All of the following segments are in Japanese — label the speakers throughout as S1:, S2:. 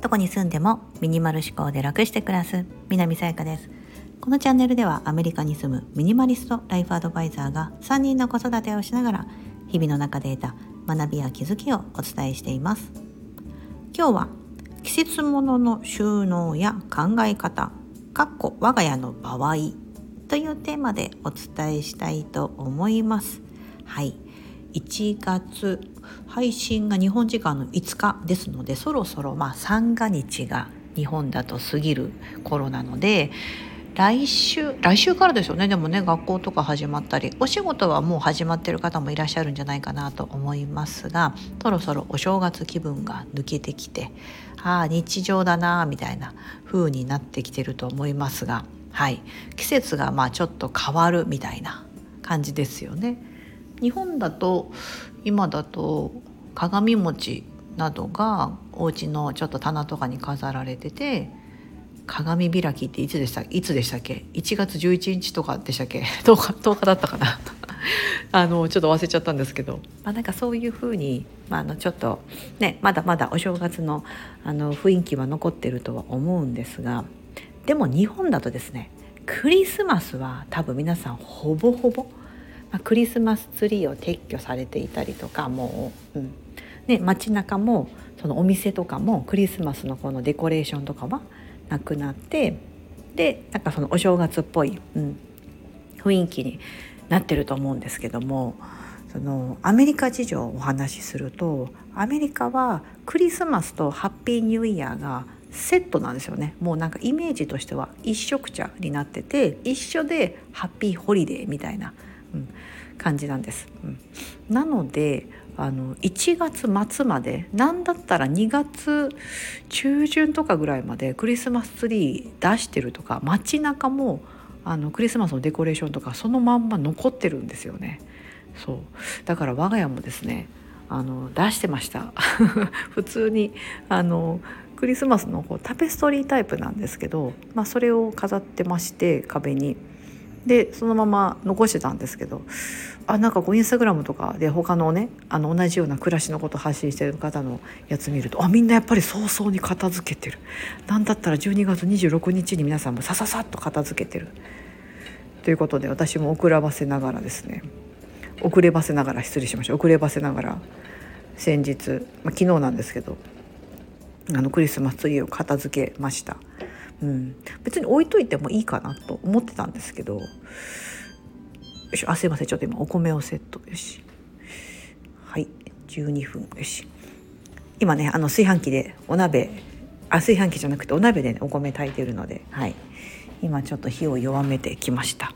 S1: どこに住んでもミニマル思考で楽して暮らす南さやかです。このチャンネルではアメリカに住むミニマリストライフアドバイザーが3人の子育てをしながら日々の中で得た学びや気づきをお伝えしています。今日は季節物の収納や考え方かっこ我が家の場合というテーマでお伝えしたいと思います。はい。1月配信が日本時間の5日ですのでそろそろまあ三が日が日本だと過ぎる頃なので来週来週からでしょうねでもね学校とか始まったりお仕事はもう始まってる方もいらっしゃるんじゃないかなと思いますがそろそろお正月気分が抜けてきてああ日常だなみたいな風になってきてると思いますがはい季節がまあちょっと変わるみたいな感じですよね。日本だと今だと鏡餅などがお家のちょっと棚とかに飾られてて鏡開きっていつでしたいつでしたっけ？1月11日とかでしたっけ？10日 ,10 日だったかな。あのちょっと忘れちゃったんですけど、まあ、なんかそういうふうに、まあ、あのちょっとねまだまだお正月のあの雰囲気は残ってるとは思うんですがでも日本だとですねクリスマスは多分皆さんほぼほぼまあ、クリスマスツリーを撤去されていたりとかもう、うん。ね、街中もそのお店とかもクリスマスのこのデコレーションとかはなくなってでなんかそのお正月っぽい、うん、雰囲気になってると思うんですけどもそのアメリカ事情をお話しするとアメリカはクリスマスとハッピーニューイヤーがセットなんですよね。もうなんかイメージとしては一色茶になってて一緒でハッピーホリデーみたいな感じなんです。うん、なのであの1月末まで何だったら2月中旬とかぐらいまでクリスマスツリー出してるとか街中もあのクリスマスのデコレーションとかそのまんま残ってるんですよね。そうだから我が家もですねあの出してました 普通にあのクリスマスのこうタペストリータイプなんですけど、まあ、それを飾ってまして壁に。でそのまま残してたんですけどあなんかこうインスタグラムとかで他のねあの同じような暮らしのこと発信してる方のやつ見るとあみんなやっぱり早々に片付けてる。なんだったら12月26日に皆さんもさささっと片付けてる。ということで私も遅らばせながらですね遅ればせながら失礼しました。遅ればせながら先日、まあ、昨日なんですけどあのクリスマスツリーを片付けました。うん、別に置いといてもいいかなと思ってたんですけど。よしあすいません。ちょっと今お米をセット。よし。はい。12分。よし。今ねあの炊飯器でお鍋。あ炊飯器じゃなくてお鍋で、ね、お米炊いてるので、はい、今ちょっと火を弱めてきました。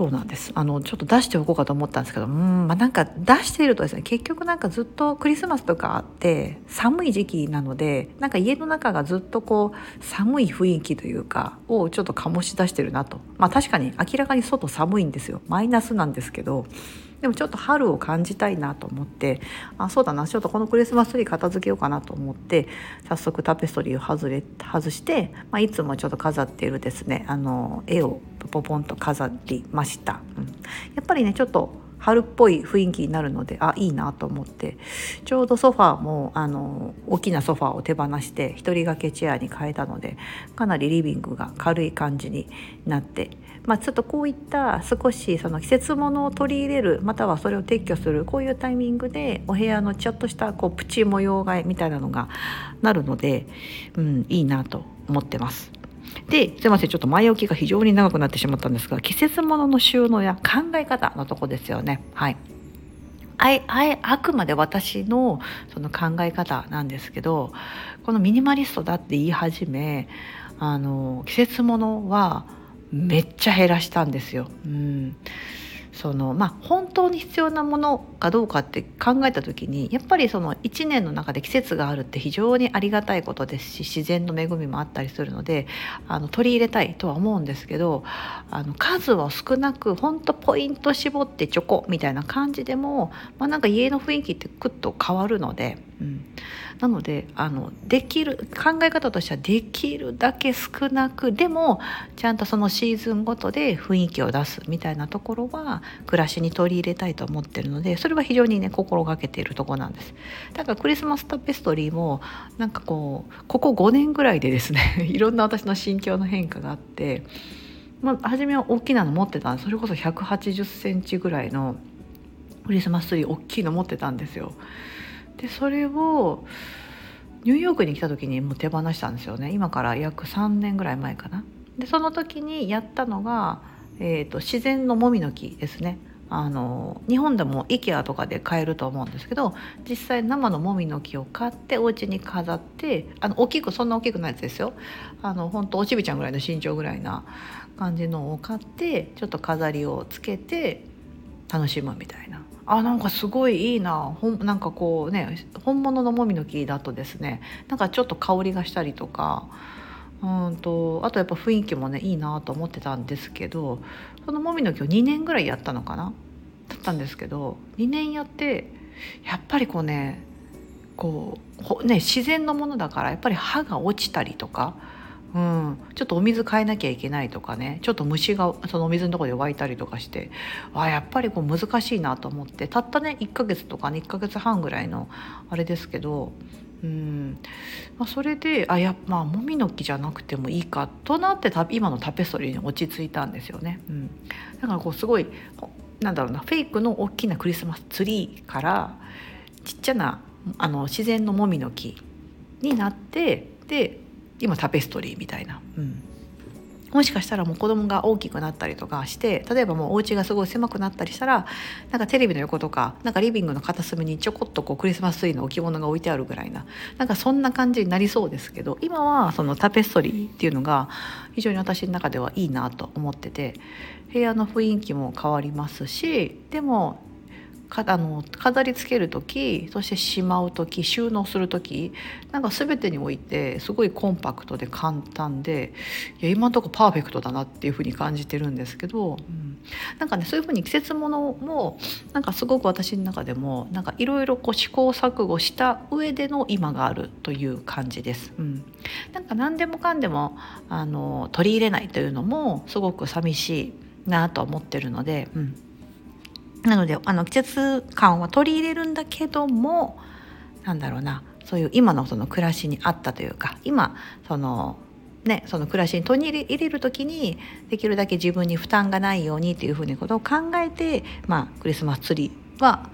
S1: そうなんです。あのちょっと出しておこうかと思ったんですけどうんまあなんか出しているとですね結局なんかずっとクリスマスとかあって寒い時期なのでなんか家の中がずっとこう寒い雰囲気というかをちょっと醸し出してるなと。まあ確かに明らかに外寒いんですよ。マイナスなんですけどでもちょっと春を感じたいなと思ってあそうだなちょっとこのクリスマスツリー片付けようかなと思って早速タペストリーを外れ外して、まあ、いつもちょっと飾っているですねあの絵をポポンと飾りました、うん、やっぱりねちょっと春っぽい雰囲気になるのであいいなと思ってちょうどソファーもあの大きなソファーを手放して一人掛けチェアに変えたのでかなりリビングが軽い感じになって、まあ、ちょっとこういった少しその季節物を取り入れるまたはそれを撤去するこういうタイミングでお部屋のちょっとしたこうプチ模様替えみたいなのがなるので、うん、いいなと思ってます。ですいませんちょっと前置きが非常に長くなってしまったんですが季節物の収納や考え方のとこですよね。はいあいあいあくまで私のその考え方なんですけどこのミニマリストだって言い始めあの季節物はめっちゃ減らしたんですよ。うんそのまあ本当に必要なものかどうかって考えた時にやっぱりその1年の中で季節があるって非常にありがたいことですし自然の恵みもあったりするのであの取り入れたいとは思うんですけどあの数は少なく本当ポイント絞ってチョコみたいな感じでも、まあ、なんか家の雰囲気ってクッと変わるので。うん、なのであのできる考え方としてはできるだけ少なくでもちゃんとそのシーズンごとで雰囲気を出すみたいなところは暮らしに取り入れたいと思ってるのでそれは非常にね心がけているとこなんです。だからクリスマスタペストリーもなんかこうここ5年ぐらいでですね いろんな私の心境の変化があってまあ、初めは大きなの持ってたんです。それこそ180センチぐらいのクリスマスツリー大きいの持ってたんですよ。でそれをニューヨークに来た時にもう手放したんですよね今から約3年ぐらい前かな。でその時にやったのが、えーと、自然のもみの木ですね。あの日本でも IKEA とかで買えると思うんですけど実際生のもみの木を買ってお家に飾ってあの大きくそんな大きくないやつですよあの本当おちびちゃんぐらいの身長ぐらいな感じのを買ってちょっと飾りをつけて楽しむみたいな。あなんかすごいいいな。ほんなんかこうね本物のもみの木だとですねなんかちょっと香りがしたりとかうんとあとやっぱ雰囲気もねいいなと思ってたんですけどそのもみの木を2年ぐらいやったのかな？だったんですけど2年やってやっぱりこうねこうね自然のものだからやっぱり歯が落ちたりとかうん、ちょっとお水変えなきゃいけないとかね。ちょっと虫がそのお水のとこで湧いたりとかして。あやっぱりこう難しいなと思って。たったね1ヶ月とかね1ヶ月半ぐらいのあれですけど、うん。まあ、それであやまあもみの木じゃなくてもいいかとなって今のタペストリーに落ち着いたんですよね。うん、だからこうすごいなんだろうなフェイクの大きなクリスマスツリーからちっちゃなあの自然のもみの木になってで今タペストリーみたいな、うん、もしかしたらもう子供が大きくなったりとかして例えばもうお家がすごい狭くなったりしたらなんかテレビの横とかなんかリビングの片隅にちょこっとこうクリスマスツリーの置物が置いてあるぐらいななんかそんな感じになりそうですけど今はそのタペストリーっていうのが非常に私の中ではいいなと思ってて部屋の雰囲気も変わりますしでもかあの飾りつける時そしてしまう時収納する時なんか全てにおいてすごいコンパクトで簡単でいや今のとこパーフェクトだなっていうふうに感じてるんですけど、うん、なんかねそういうふうに季節ものもなんかすごく私の中でもなんかいろいろ試行錯誤した上での今があるという感じです。うん、なんか何でもかんでもあの取り入れないというのもすごく寂しいなと思ってるので。うんなのであの季節感は取り入れるんだけどもなんだろうなそういう今のその暮らしに合ったというか今そのね、その暮らしに取り入れる時にできるだけ自分に負担がないようにっていうふうにことを考えて、まあ、クリスマスツリーは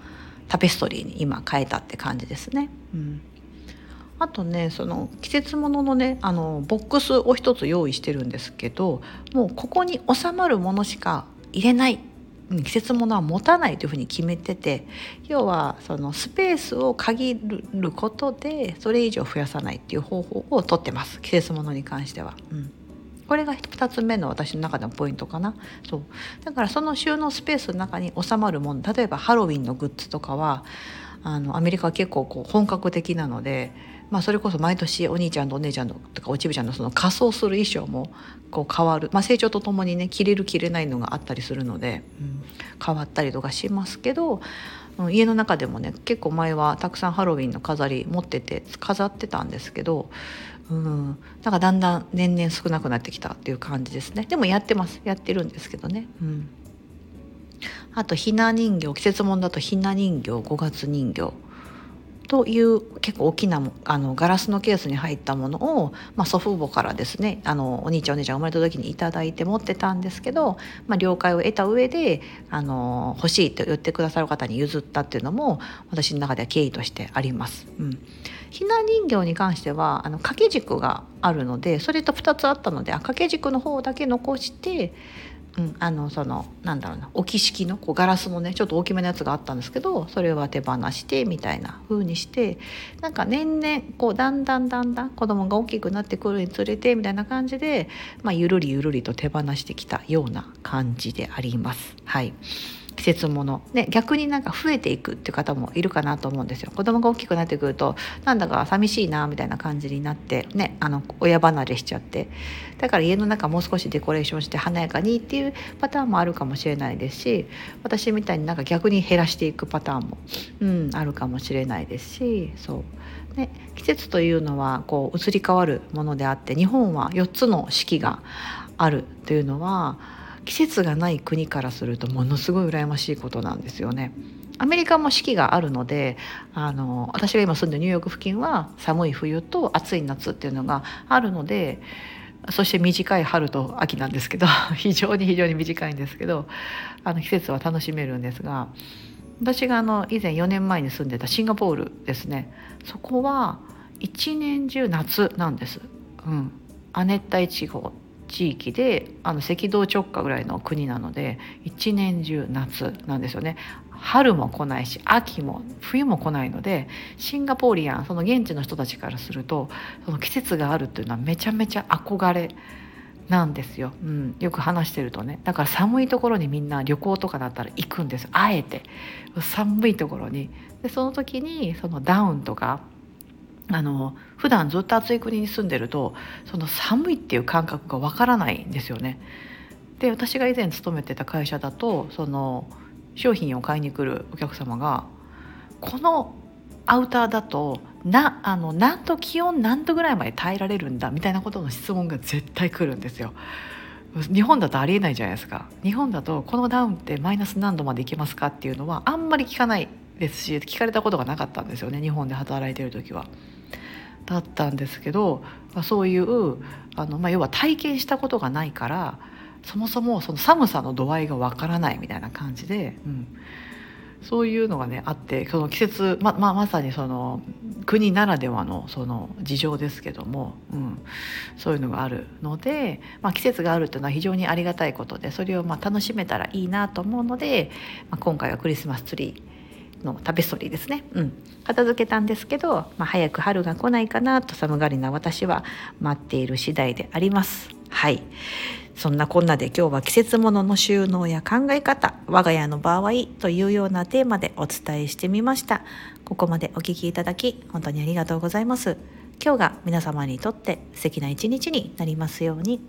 S1: タペストリーに今変えたって感じですね。うん、あとねその季節物のねあのボックスを一つ用意してるんですけどもうここに収まるものしか入れない季節物は持たないというふうに決めてて要はそのスペースを限ることでそれ以上増やさないっていう方法をとってます季節物に関しては。うん。これが2つ目の私の中でのポイントかな。そう。だからその収納スペースの中に収まるもの例えばハロウィンのグッズとかはあのアメリカは結構こう本格的なのでまあ、それこそ毎年お兄ちゃんとお姉ちゃんとかおちびちゃんのその仮装する衣装もこう変わる、まあ、成長とともにね着れる着れないのがあったりするので、うん、変わったりとかしますけど、家の中でもね結構前はたくさんハロウィンの飾り持ってて飾ってたんですけど、うん、なんかだんだん年々少なくなってきたっていう感じですね。でもやってます。やってるんですけどね。うん。あとひな人形季節物だとひな人形5月人形。という結構大きなあのガラスのケースに入ったものを、まあ、祖父母からですねあのお兄ちゃんお姉ちゃん生まれた時に頂いて持ってたんですけど、まあ、了解を得た上であの欲しいと言ってくださる方に譲ったっていうのも私の中では経緯としてあります。うん、ひな人形に関してはあの掛け軸があるのでそれと2つあったので掛け軸の方だけ残してうん、あのそのなんだろうな置き式のこうガラスのねちょっと大きめのやつがあったんですけどそれは手放してみたいな風にしてなんか年々こうだんだんだんだん子供が大きくなってくるにつれてみたいな感じで、まあ、ゆるりゆるりと手放してきたような感じであります。はい季節もので逆になんか増えていくっていう方もいるかなと思うんですよ。子供が大きくなってくるとなんだか寂しいなみたいな感じになってねあの親離れしちゃって。だから家の中もう少しデコレーションして華やかにっていうパターンもあるかもしれないですし私みたいになんか逆に減らしていくパターンも、うん、あるかもしれないですしそう。ね季節というのはこう移り変わるものであって日本は4つの四季があるというのは季節がない国からするとものすごい羨ましいことなんですよね。アメリカも四季があるのであの私が今住んでるニューヨーク付近は寒い冬と暑い夏っていうのがあるのでそして短い春と秋なんですけど 非常に非常に短いんですけどあの季節は楽しめるんですが私があの以前4年前に住んでたシンガポールですねそこは一年中夏なんです。うん、亜熱帯地方地域であの赤道直下ぐらいの国なので一年中夏なんですよね。春も来ないし秋も冬も来ないのでシンガポーリアンその現地の人たちからするとその季節があるっていうのはめちゃめちゃ憧れなんですよ、うん、よく話してるとね。だから寒いところにみんな旅行とかだったら行くんですあえて。寒いところに。でその時にそのダウンとかあの普段ずっと暑い国に住んでるとその寒いっていう感覚がわからないんですよね。で私が以前勤めてた会社だとその商品を買いに来るお客様がこのアウターだとなあの何度気温何度ぐらいまで耐えられるんだみたいなことの質問が絶対来るんですよ。日本だとありえないじゃないですか日本だとこのダウンってマイナス何度までいけますかっていうのはあんまり聞かないですし聞かれたことがなかったんですよね日本で働いてる時は。だったんですけど、まあ、そういうあの、まあ、要は体験したことがないからそもそもその寒さの度合いがわからないみたいな感じで、うん、そういうのがねあってその季節ままあ、まさにその国ならではのその事情ですけども、うん、そういうのがあるので、まあ、季節があるっていうのは非常にありがたいことでそれをまあ楽しめたらいいなと思うので、まあ、今回はクリスマスツリーのタペストリーですね、うん、片付けたんですけど、まあ、早く春が来ないかなと寒がりな私は待っている次第であります。はい。そんなこんなで今日は季節物の収納や考え方我が家の場合というようなテーマでお伝えしてみました。ここまでお聴きいただき本当にありがとうございます。今日が皆様にとって素敵な一日になりますように。